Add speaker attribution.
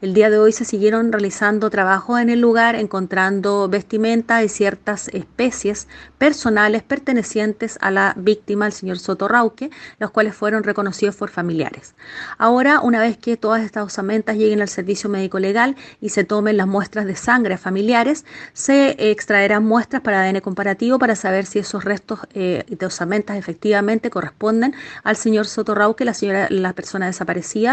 Speaker 1: El día de hoy se siguieron realizando trabajos en el lugar, encontrando vestimenta y ciertas especies personales pertenecientes a la víctima, el señor Soto Rauque, los cuales fueron reconocidos por familiares. Ahora, una vez que todas estas osamentas lleguen al servicio médico legal y se tomen las muestras de sangre a familiares, se eh, extraerán muestras para ADN comparativo para saber si esos restos eh, de osamentas efectivamente corresponden al señor Soto Rauque, la, señora, la persona desaparecida